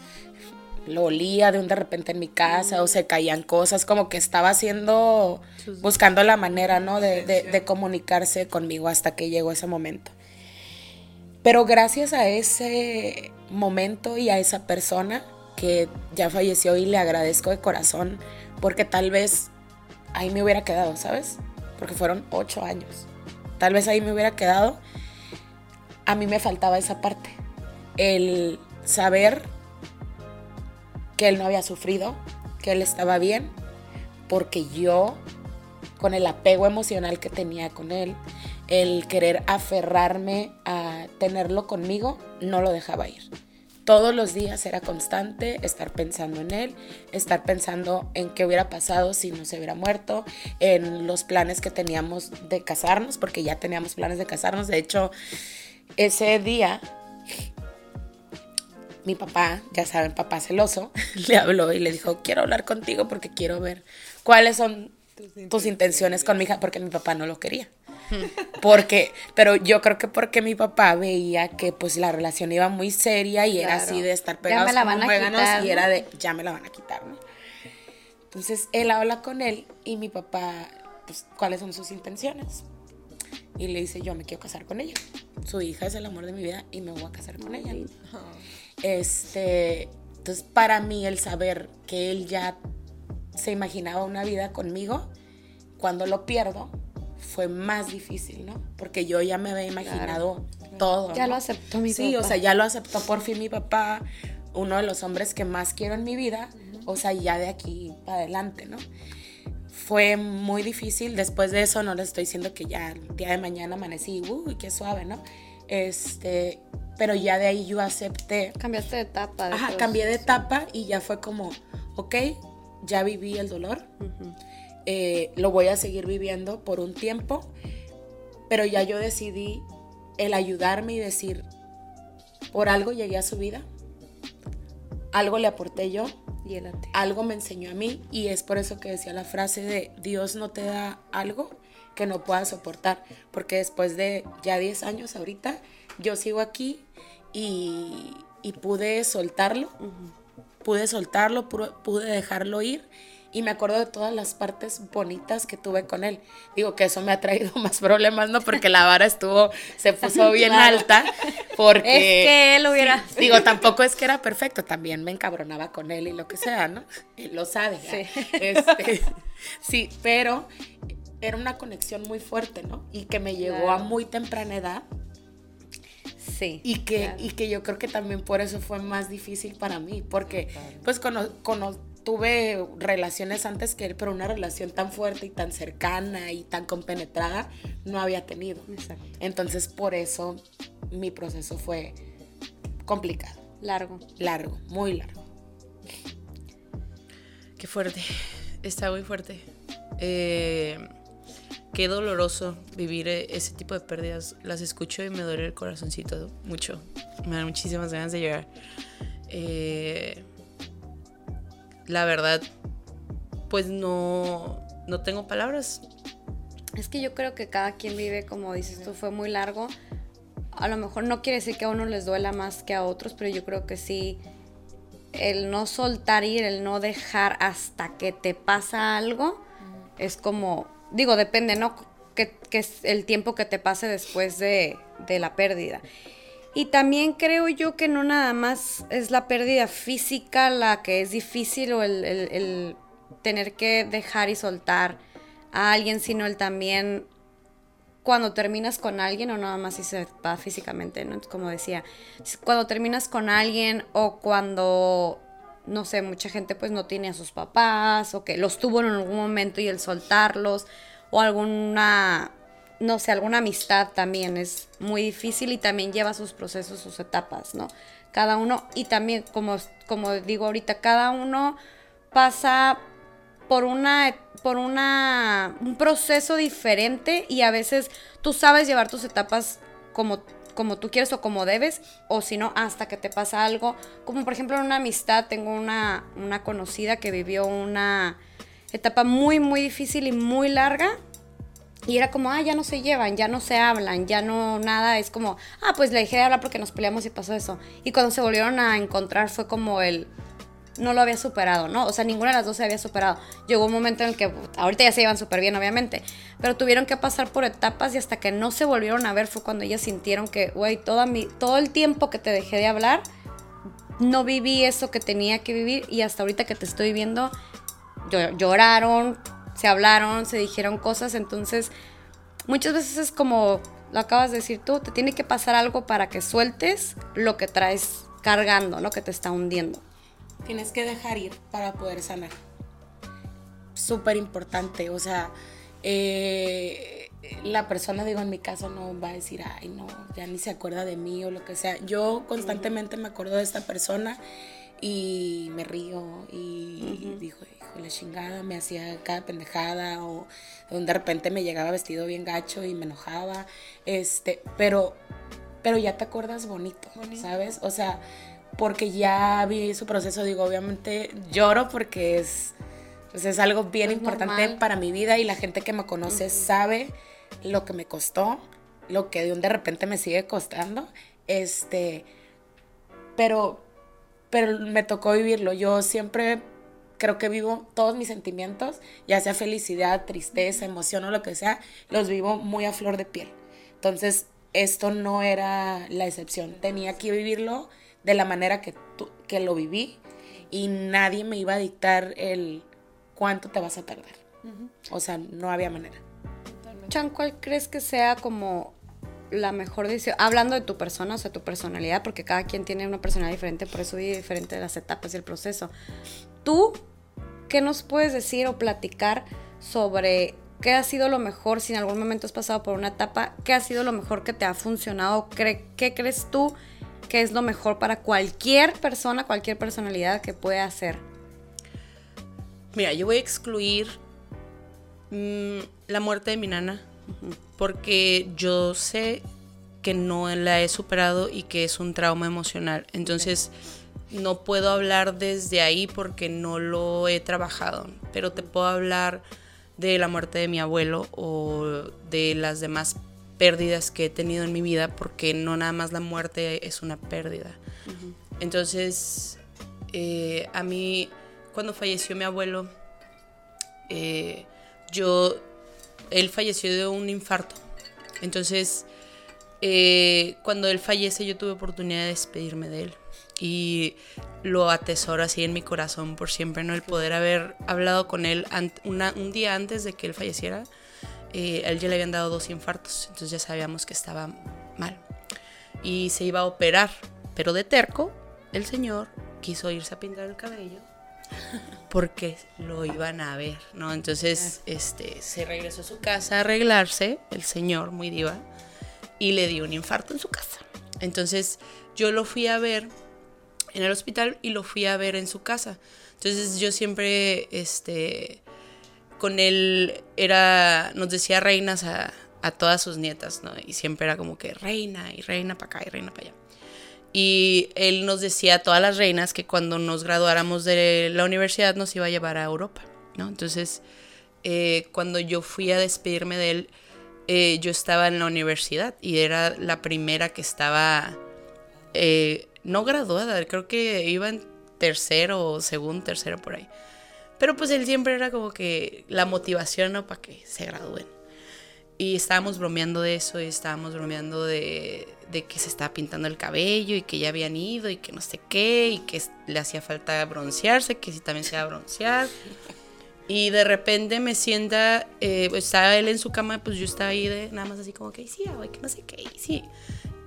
lo olía de un de repente en mi casa o se caían cosas, como que estaba haciendo, buscando la manera, ¿no? De, de, comunicarse conmigo hasta que llegó ese momento. Pero gracias a ese momento y a esa persona que ya falleció y le agradezco de corazón, porque tal vez ahí me hubiera quedado, ¿sabes? Porque fueron ocho años. Tal vez ahí me hubiera quedado. A mí me faltaba esa parte. El saber que él no había sufrido, que él estaba bien, porque yo, con el apego emocional que tenía con él, el querer aferrarme a tenerlo conmigo, no lo dejaba ir. Todos los días era constante estar pensando en él, estar pensando en qué hubiera pasado si no se hubiera muerto, en los planes que teníamos de casarnos, porque ya teníamos planes de casarnos. De hecho, ese día mi papá, ya saben, papá celoso, le habló y le dijo, quiero hablar contigo porque quiero ver cuáles son tus intenciones con mi hija, porque mi papá no lo quería. Porque, pero yo creo que porque mi papá veía que pues la relación iba muy seria y era así de estar pegados ya me la van a quitar, y era de ya me la van a quitar, ¿no? Entonces él habla con él y mi papá, pues, ¿cuáles son sus intenciones? Y le dice, yo me quiero casar con ella. Su hija es el amor de mi vida y me voy a casar con ella. Este, entonces para mí el saber que él ya se imaginaba una vida conmigo, cuando lo pierdo, fue más difícil, ¿no? Porque yo ya me había imaginado todo. Ya lo aceptó mi papá. Sí, o sea, ya lo aceptó por fin mi papá, uno de los hombres que más quiero en mi vida, o sea, ya de aquí para adelante, ¿no? Fue muy difícil, después de eso no les estoy diciendo que ya el día de mañana amanecí, uy, qué suave, ¿no? Este, pero ya de ahí yo acepté. Cambiaste de etapa. Ajá, cambié de etapa y ya fue como, ok, ya viví el dolor, eh, lo voy a seguir viviendo por un tiempo, pero ya yo decidí el ayudarme y decir, por algo llegué a su vida, algo le aporté yo, y algo me enseñó a mí y es por eso que decía la frase de Dios no te da algo que no puedas soportar, porque después de ya 10 años ahorita, yo sigo aquí y, pude soltarlo, pude soltarlo, pude dejarlo ir y me acuerdo de todas las partes bonitas que tuve con él. Digo que eso me ha traído más problemas, ¿no? Porque la vara estuvo, se puso bien alta. Porque. Es que él hubiera. digo, tampoco es que era perfecto, también me encabronaba con él y lo que sea, ¿no? Él lo sabe. Sí. Este, sí, pero era una conexión muy fuerte, ¿no? Y que me llegó a muy temprana edad Sí. Y que, y que yo creo que también por eso fue más difícil para mí, porque pues cuando, tuve relaciones antes que él, pero una relación tan fuerte y tan cercana y tan compenetrada no había tenido. Entonces por eso mi proceso fue complicado. Largo. Largo, muy largo. Qué fuerte. Está muy fuerte. Eh, qué doloroso vivir eh, ese tipo de pérdidas. Las escucho y me duele el corazoncito mucho. Me dan muchísimas ganas de llorar. Eh, la verdad, pues no, no tengo palabras. Es que yo creo que cada quien vive, como dices tú, fue muy largo. A lo mejor no quiere decir que a uno les duela más que a otros, pero yo creo que sí, el no soltar ir, el no dejar hasta que te pasa algo, es como, digo, depende, ¿no? Que, es el tiempo que te pase después de, la pérdida. Y también creo yo que no nada más es la pérdida física la que es difícil o el tener que dejar y soltar a alguien, sino el también cuando terminas con alguien o nada más si se va físicamente, ¿no? Como decía, cuando terminas con alguien o cuando, no sé, mucha gente pues no tiene a sus papás o que los tuvo en algún momento y el soltarlos o alguna, no sé, alguna amistad también es muy difícil y también lleva sus procesos, sus etapas, ¿no? Cada uno, y también como, como digo ahorita, cada uno pasa por una por una un proceso diferente y a veces tú sabes llevar tus etapas como como tú quieres o como debes o si no hasta que te pasa algo como por ejemplo en una amistad tengo una una conocida que vivió una etapa muy muy difícil y muy larga y era como, ah, ya no se llevan, ya no se hablan, ya no nada, es como, ah, pues le dejé de hablar porque nos peleamos y pasó eso. Y cuando se volvieron a encontrar fue como el, no lo había superado, ¿no? O sea, ninguna de las dos se había superado. Llegó un momento en el que, ahorita ya se iban súper bien, obviamente, pero tuvieron que pasar por etapas y hasta que no se volvieron a ver fue cuando ellas sintieron que, güey, todo el tiempo que te dejé de hablar, no viví eso que tenía que vivir y hasta ahorita que te estoy viendo, lloraron, se hablaron, se dijeron cosas, entonces muchas veces es como lo acabas de decir tú, te tiene que pasar algo para que sueltes lo que traes cargando, lo que te está hundiendo. Tienes que dejar ir para poder sanar. Súper importante, o sea, eh, la persona, digo, en mi caso no va a decir, ay, no, ya ni se acuerda de mí o lo que sea. Yo constantemente me acuerdo de esta persona y me río y dijo, hijo, la chingada, me hacía cada pendejada o de repente me llegaba vestido bien gacho y me enojaba, este, pero, pero ya te acuerdas bonito. ¿sabes? O sea, porque ya vi su proceso, digo, obviamente lloro porque es, pues es algo bien importante para mi vida y la gente que me conoce sabe lo que me costó, lo que de un de repente me sigue costando, este, pero, pero me tocó vivirlo. Yo siempre creo que vivo todos mis sentimientos, ya sea felicidad, tristeza, emoción o lo que sea, los vivo muy a flor de piel. Entonces, esto no era la excepción. Tenía que vivirlo de la manera que, que lo viví y nadie me iba a dictar el cuánto te vas a tardar. O sea, no había manera. Chan, ¿cuál crees que sea como la mejor decisión? Hablando de tu persona, o sea, tu personalidad, porque cada quien tiene una personalidad diferente, por eso vive diferente de las etapas y el proceso. ¿Tú qué nos puedes decir o platicar sobre qué ha sido lo mejor, si en algún momento has pasado por una etapa, qué ha sido lo mejor que te ha funcionado? ¿Qué crees tú que es lo mejor para cualquier persona, cualquier personalidad que pueda hacer? Mira, yo voy a excluir mm, la muerte de mi nana, porque yo sé que no la he superado y que es un trauma emocional. Entonces, no puedo hablar desde ahí porque no lo he trabajado, pero te puedo hablar de la muerte de mi abuelo o de las demás pérdidas que he tenido en mi vida, porque no nada más la muerte es una pérdida. Entonces, eh, a mí, cuando falleció mi abuelo, eh, yo, él falleció de un infarto. Entonces, eh, cuando él fallece, yo tuve oportunidad de despedirme de él. Y lo atesoro así en mi corazón por siempre, ¿no? El poder haber hablado con él un día antes de que él falleciera eh, él ya le habían dado dos infartos, entonces ya sabíamos que estaba mal. Y se iba a operar, pero de terco, el señor quiso irse a pintar el cabello porque lo iban a ver, ¿no? Entonces, este, se regresó a su casa a arreglarse, el señor, muy diva, y le dio un infarto en su casa. Entonces, yo lo fui a ver en el hospital y lo fui a ver en su casa. Entonces yo siempre, este, con él era, nos decía reinas a, a todas sus nietas, ¿no? Y siempre era como que reina y reina para acá y reina para allá. Y él nos decía a todas las reinas que cuando nos graduáramos de la universidad nos iba a llevar a Europa, ¿no? Entonces, eh, cuando yo fui a despedirme de él, eh, yo estaba en la universidad y era la primera que estaba, eh, no graduada, creo que iba en tercero o segundo, tercero por ahí. Pero pues él siempre era como que la motivación, ¿no? Para que se gradúen. Y estábamos bromeando de eso, y estábamos bromeando de, que se estaba pintando el cabello y que ya habían ido y que no sé qué, y que le hacía falta broncearse, que si también se iba a broncear. Y de repente me sienta, eh, estaba él en su cama, pues yo estaba ahí de nada más así como que sí, que no sé qué, sí.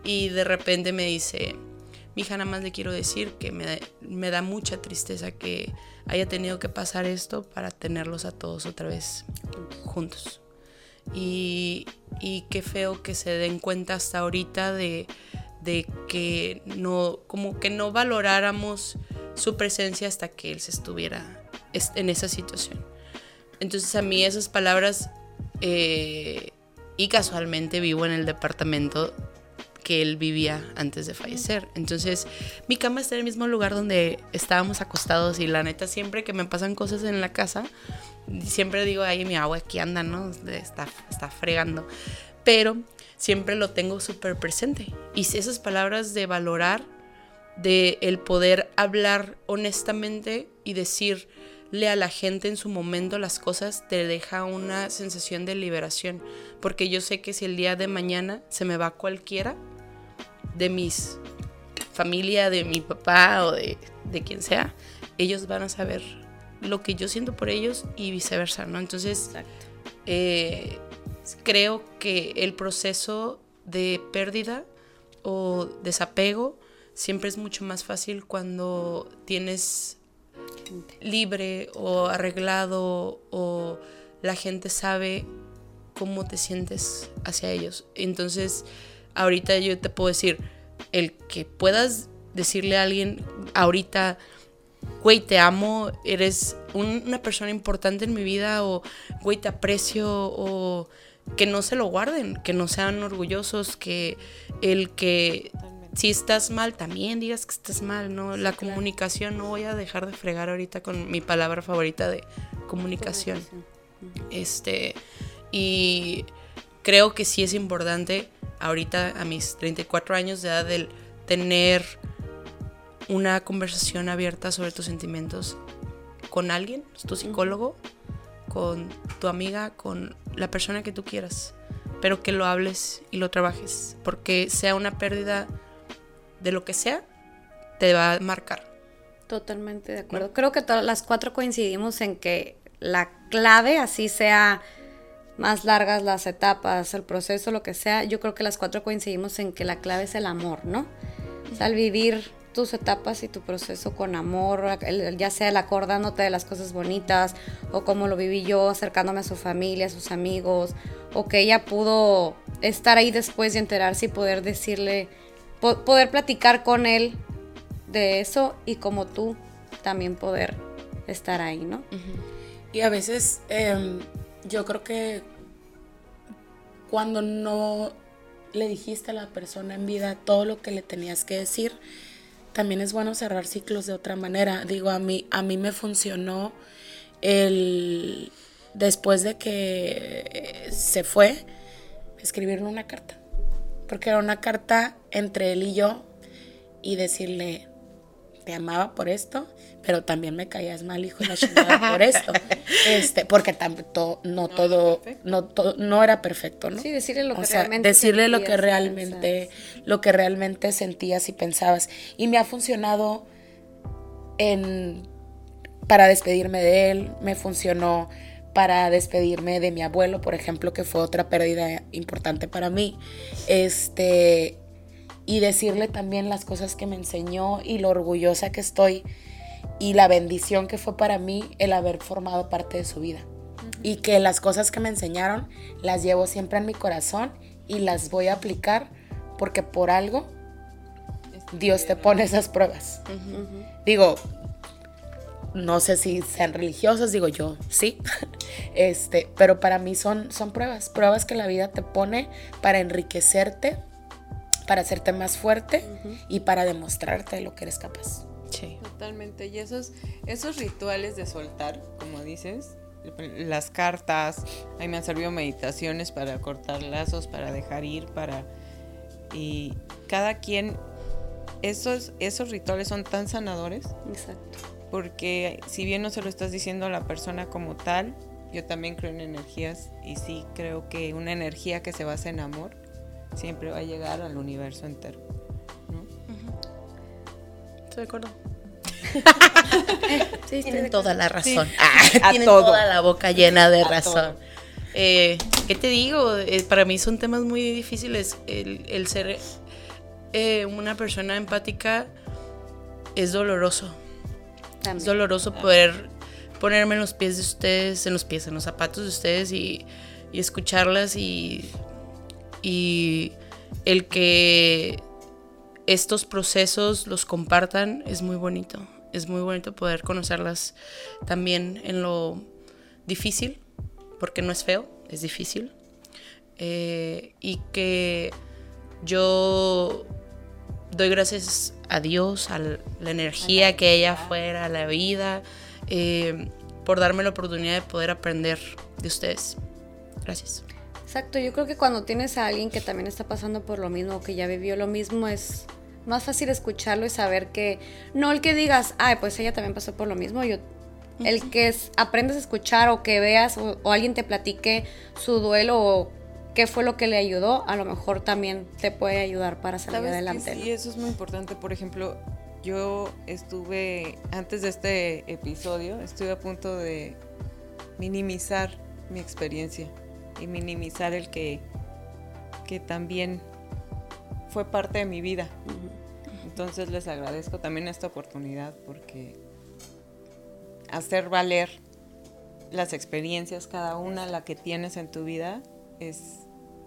Y de repente me dice, mi hija nada más le quiero decir que me, me da mucha tristeza que haya tenido que pasar esto para tenerlos a todos otra vez juntos. Y, qué feo que se den cuenta hasta ahorita de, que no, como que no valoráramos su presencia hasta que él se estuviera en esa situación. Entonces a mí esas palabras, eh, y casualmente vivo en el departamento que él vivía antes de fallecer. Entonces, mi cama está en el mismo lugar donde estábamos acostados y la neta, siempre que me pasan cosas en la casa, siempre digo, ay, mi agua aquí anda, ¿no? Está, está fregando. Pero siempre lo tengo súper presente. Y esas palabras de valorar, de el poder hablar honestamente y decirle a la gente en su momento las cosas, te deja una sensación de liberación. Porque yo sé que si el día de mañana se me va cualquiera, de mis familia, de mi papá o de, quien sea, ellos van a saber lo que yo siento por ellos y viceversa, ¿no? Entonces, eh, creo que el proceso de pérdida o desapego siempre es mucho más fácil cuando tienes libre o arreglado o la gente sabe cómo te sientes hacia ellos. Entonces, ahorita yo te puedo decir, el que puedas decirle a alguien ahorita, güey, te amo, eres una persona importante en mi vida, o güey, te aprecio, o que no se lo guarden, que no sean orgullosos, que el que si estás mal, también digas que estás mal, ¿no? La comunicación, no voy a dejar de fregar ahorita con mi palabra favorita de comunicación. Este, y creo que sí es importante ahorita a mis 34 años de edad el tener una conversación abierta sobre tus sentimientos con alguien, tu psicólogo, con tu amiga, con la persona que tú quieras, pero que lo hables y lo trabajes, porque sea una pérdida de lo que sea, te va a marcar. Totalmente de acuerdo. Creo que todas las cuatro coincidimos en que la clave, así sea más largas las etapas, el proceso, lo que sea, yo creo que las cuatro coincidimos en que la clave es el amor, ¿no? O sea, al vivir tus etapas y tu proceso con amor, ya sea el acordándote de las cosas bonitas, o como lo viví yo, acercándome a su familia, a sus amigos, o que ella pudo estar ahí después y enterarse y poder decirle, poder platicar con él de eso y como tú también poder estar ahí, ¿no? Y a veces... Em, yo creo que cuando no le dijiste a la persona en vida todo lo que le tenías que decir, también es bueno cerrar ciclos de otra manera. Digo, a mí, a mí me funcionó el después de que se fue, escribirle una carta. Porque era una carta entre él y yo y decirle, te amaba por esto, pero también me caías mal, hijo de la chingada, por esto. Este, porque tanto, no, todo, no no era perfecto, ¿no? Sí, decirle lo que realmente decirle lo que realmente, lo que realmente sentías y pensabas. Y me ha funcionado en para despedirme de él, me funcionó para despedirme de mi abuelo, por ejemplo, que fue otra pérdida importante para mí. Este, y decirle también las cosas que me enseñó y lo orgullosa que estoy y la bendición que fue para mí el haber formado parte de su vida. Y que las cosas que me enseñaron las llevo siempre en mi corazón y las voy a aplicar porque por algo Dios te pone esas pruebas. Digo, no sé si sean religiosas, digo yo, sí. Este, pero para mí son, son pruebas, pruebas que la vida te pone para enriquecerte, para hacerte más fuerte y para demostrarte lo que eres capaz. Sí. Totalmente. Y esos, esos rituales de soltar, como dices, las cartas, a mí me han servido meditaciones para cortar lazos, para dejar ir, para... Y cada quien, esos, esos rituales son tan sanadores Exacto. porque si bien no se lo estás diciendo a la persona como tal, yo también creo en energías y sí creo que una energía que se basa en amor siempre va a llegar al universo entero. ¿no? Estoy de acuerdo. Sí, Tienen toda la razón. Sí. Ah, A tienen todo. toda la boca llena de A razón. Eh, ¿Qué te digo? Eh, para mí son temas muy difíciles. El, el ser eh, una persona empática es doloroso. También. Es doloroso poder ponerme en los pies de ustedes, en los pies, en los zapatos de ustedes y, y escucharlas y, y el que estos procesos los compartan es muy bonito. Es muy bonito poder conocerlas también en lo difícil, porque no es feo, es difícil. Eh, y que yo doy gracias a Dios, a la energía que ella fuera, a la vida, eh, por darme la oportunidad de poder aprender de ustedes. Gracias. Exacto, yo creo que cuando tienes a alguien que también está pasando por lo mismo o que ya vivió lo mismo es más fácil escucharlo y saber que no el que digas, ay, pues ella también pasó por lo mismo, yo el que es- aprendas a escuchar o que veas o, o alguien te platique su duelo o qué fue lo que le ayudó, a lo mejor también te puede ayudar para salir ¿Sabes que adelante. ¿no? Sí, eso es muy importante. Por ejemplo, yo estuve, antes de este episodio, estuve a punto de minimizar mi experiencia y minimizar el que, que también fue parte de mi vida. Entonces les agradezco también esta oportunidad porque hacer valer las experiencias, cada una, la que tienes en tu vida, es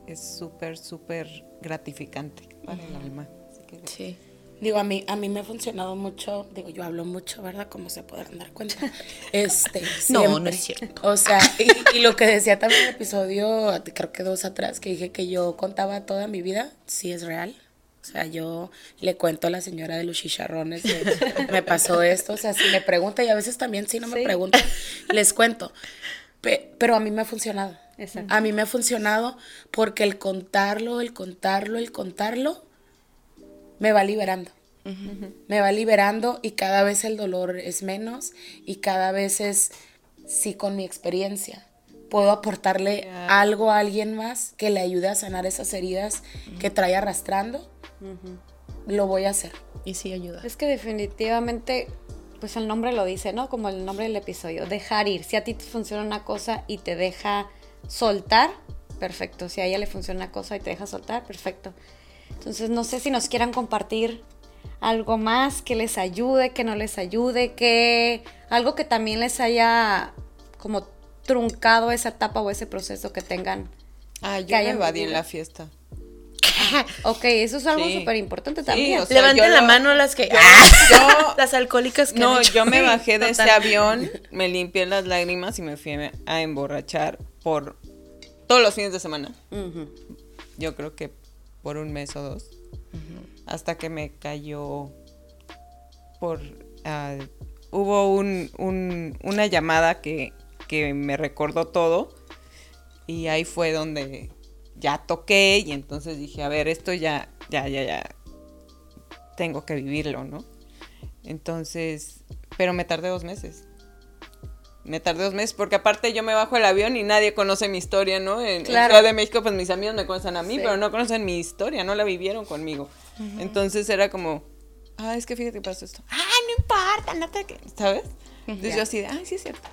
es súper, súper gratificante para el alma. Así que Sí. Digo, a mí, a mí me ha funcionado mucho, digo, yo hablo mucho, ¿verdad? Como se podrán dar cuenta. Este, No, siempre. no es cierto. O sea, y, y lo que decía también en el episodio, creo que dos atrás, que dije que yo contaba toda mi vida, sí es real. O sea, yo le cuento a la señora de los chicharrones, de, me pasó esto, o sea, si me pregunta, y a veces también si no me Sí. preguntan, les cuento. Pe- pero a mí me ha funcionado. Exacto. A mí me ha funcionado porque el contarlo, el contarlo, el contarlo, me va liberando. Me va liberando y cada vez el dolor es menos y cada vez es, sí, con mi experiencia. Puedo aportarle algo a alguien más que le ayude a sanar esas heridas que trae arrastrando. Lo voy a hacer. Y sí ayuda. Es que definitivamente, pues el nombre lo dice, ¿no? Como el nombre del episodio, dejar ir. Si a ti te funciona una cosa y te deja soltar, perfecto. Si a ella le funciona una cosa y te deja soltar, perfecto. Entonces, no sé si nos quieran compartir algo más que les ayude, que no les ayude, que algo que también les haya como truncado esa etapa o ese proceso que tengan. Ah, yo Que me hayan evadí en la fiesta. Ok, eso es algo Sí. súper importante Sí, también. o sea, Levanten la lo- mano las que. Yo, las alcohólicas que han no, hecho. yo me bajé de ese total. avión, me limpié las lágrimas y me fui a emborrachar por todos los fines de semana. Yo creo que por un mes o dos. Hasta que me cayó por... ah, hubo un, un- una llamada que, que me recordó todo. Y ahí fue donde ya toqué y entonces dije, a ver, esto ya, ya, ya, ya. Tengo que vivirlo, ¿no? Entonces, pero me tardé dos meses. Me tardé dos meses porque aparte yo me bajo el avión y nadie conoce mi historia, ¿no? En, en Claro. Ciudad de México, pues mis amigos me conocen a mí, Sí. pero no conocen mi historia, no la vivieron conmigo. Entonces era como, ah, es que fíjate que pasó esto. Ah, no importa, no te... que-", ¿Sabes? Entonces yo así de, ay, sí es cierto.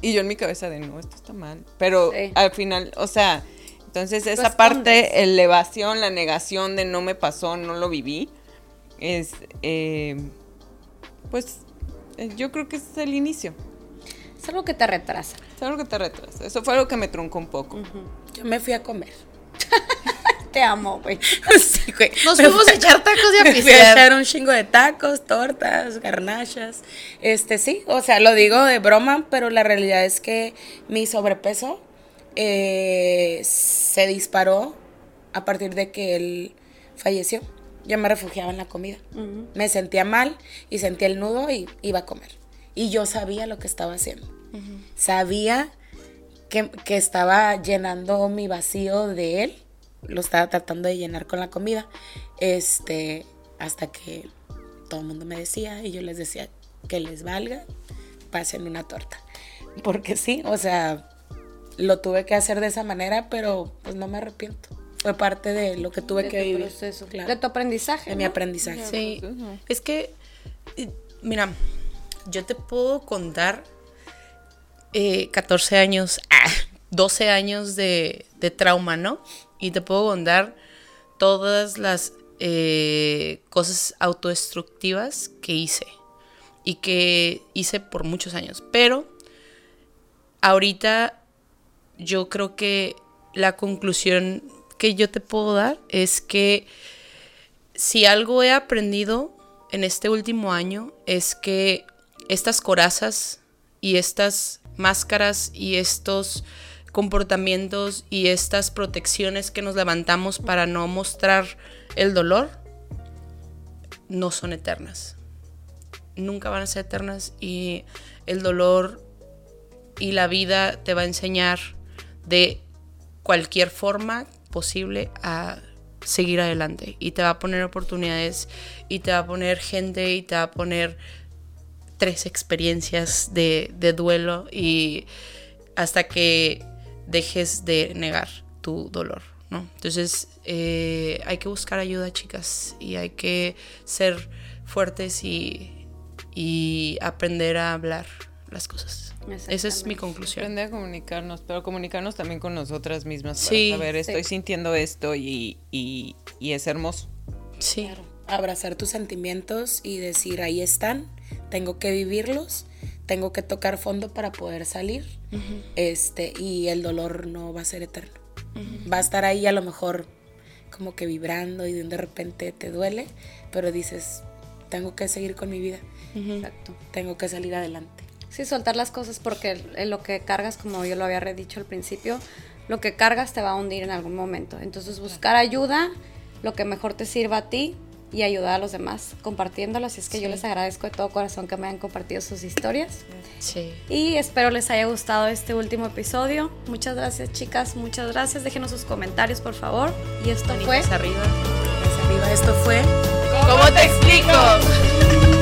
Y yo en mi cabeza de, no, esto está mal. Pero Sí. al final, o sea, entonces esa escondes. parte, elevación, la negación de no me pasó, no lo viví, es, eh, pues, eh, yo creo que es el inicio. Es algo que te retrasa. Es algo que te retrasa. Eso fue algo que me truncó un poco. Yo me fui a comer. te amo, güey. Sí, güey. Nos Me fuimos fui- a echar tacos y a me fui a echar un chingo de tacos, tortas, garnachas. Este, sí, o sea, lo digo de broma, pero la realidad es que mi sobrepeso eh, se disparó a partir de que él falleció. Yo me refugiaba en la comida. Me sentía mal y sentía el nudo y iba a comer. Y yo sabía lo que estaba haciendo. Sabía que, que estaba llenando mi vacío de él. Lo estaba tratando de llenar con la comida. Este, hasta que todo el mundo me decía y yo les decía que les valga, pasen una torta. Porque sí, o sea, lo tuve que hacer de esa manera, pero pues no me arrepiento. Fue parte de lo que tuve De que vivir. proceso, claro. de tu aprendizaje. de mi aprendizaje. Sí, es que, mira, yo te puedo contar eh, 14 años, ah, 12 años de, trauma, ¿no? Y te puedo contar todas las eh, cosas autodestructivas que hice y que hice por muchos años. Pero ahorita yo creo que la conclusión que yo te puedo dar es que si algo he aprendido en este último año es que estas corazas y estas máscaras y estos comportamientos y estas protecciones que nos levantamos para no mostrar el dolor no son eternas. Nunca van a ser eternas y el dolor y la vida te va a enseñar de cualquier forma posible a seguir adelante y te va a poner oportunidades y te va a poner gente y te va a poner tres experiencias de, de duelo y hasta que dejes de negar tu dolor, ¿no? Entonces eh, hay que buscar ayuda, chicas, y hay que ser fuertes y, y aprender a hablar las cosas. Esa es mi conclusión. Aprender a comunicarnos, pero comunicarnos también con nosotras mismas. Para Sí. saber, estoy Sí. sintiendo esto y, y, y es hermoso. Sí. abrazar tus sentimientos y decir, ahí están, tengo que vivirlos, tengo que tocar fondo para poder salir, este, y el dolor no va a ser eterno. Va a estar ahí a lo mejor como que vibrando y de repente te duele, pero dices, tengo que seguir con mi vida, Exacto. tengo que salir adelante. Sí, soltar las cosas porque lo que cargas, como yo lo había dicho al principio, lo que cargas te va a hundir en algún momento. Entonces buscar ayuda, lo que mejor te sirva a ti y ayudar a los demás compartiéndolo. Así es que yo les agradezco de todo corazón que me hayan compartido sus historias. Sí. Y espero les haya gustado este último episodio. Muchas gracias, chicas. Muchas gracias. Déjenos sus comentarios, por favor. Y esto Manitos fue. arriba. Arriba. Esto fue. ¿Cómo te explico?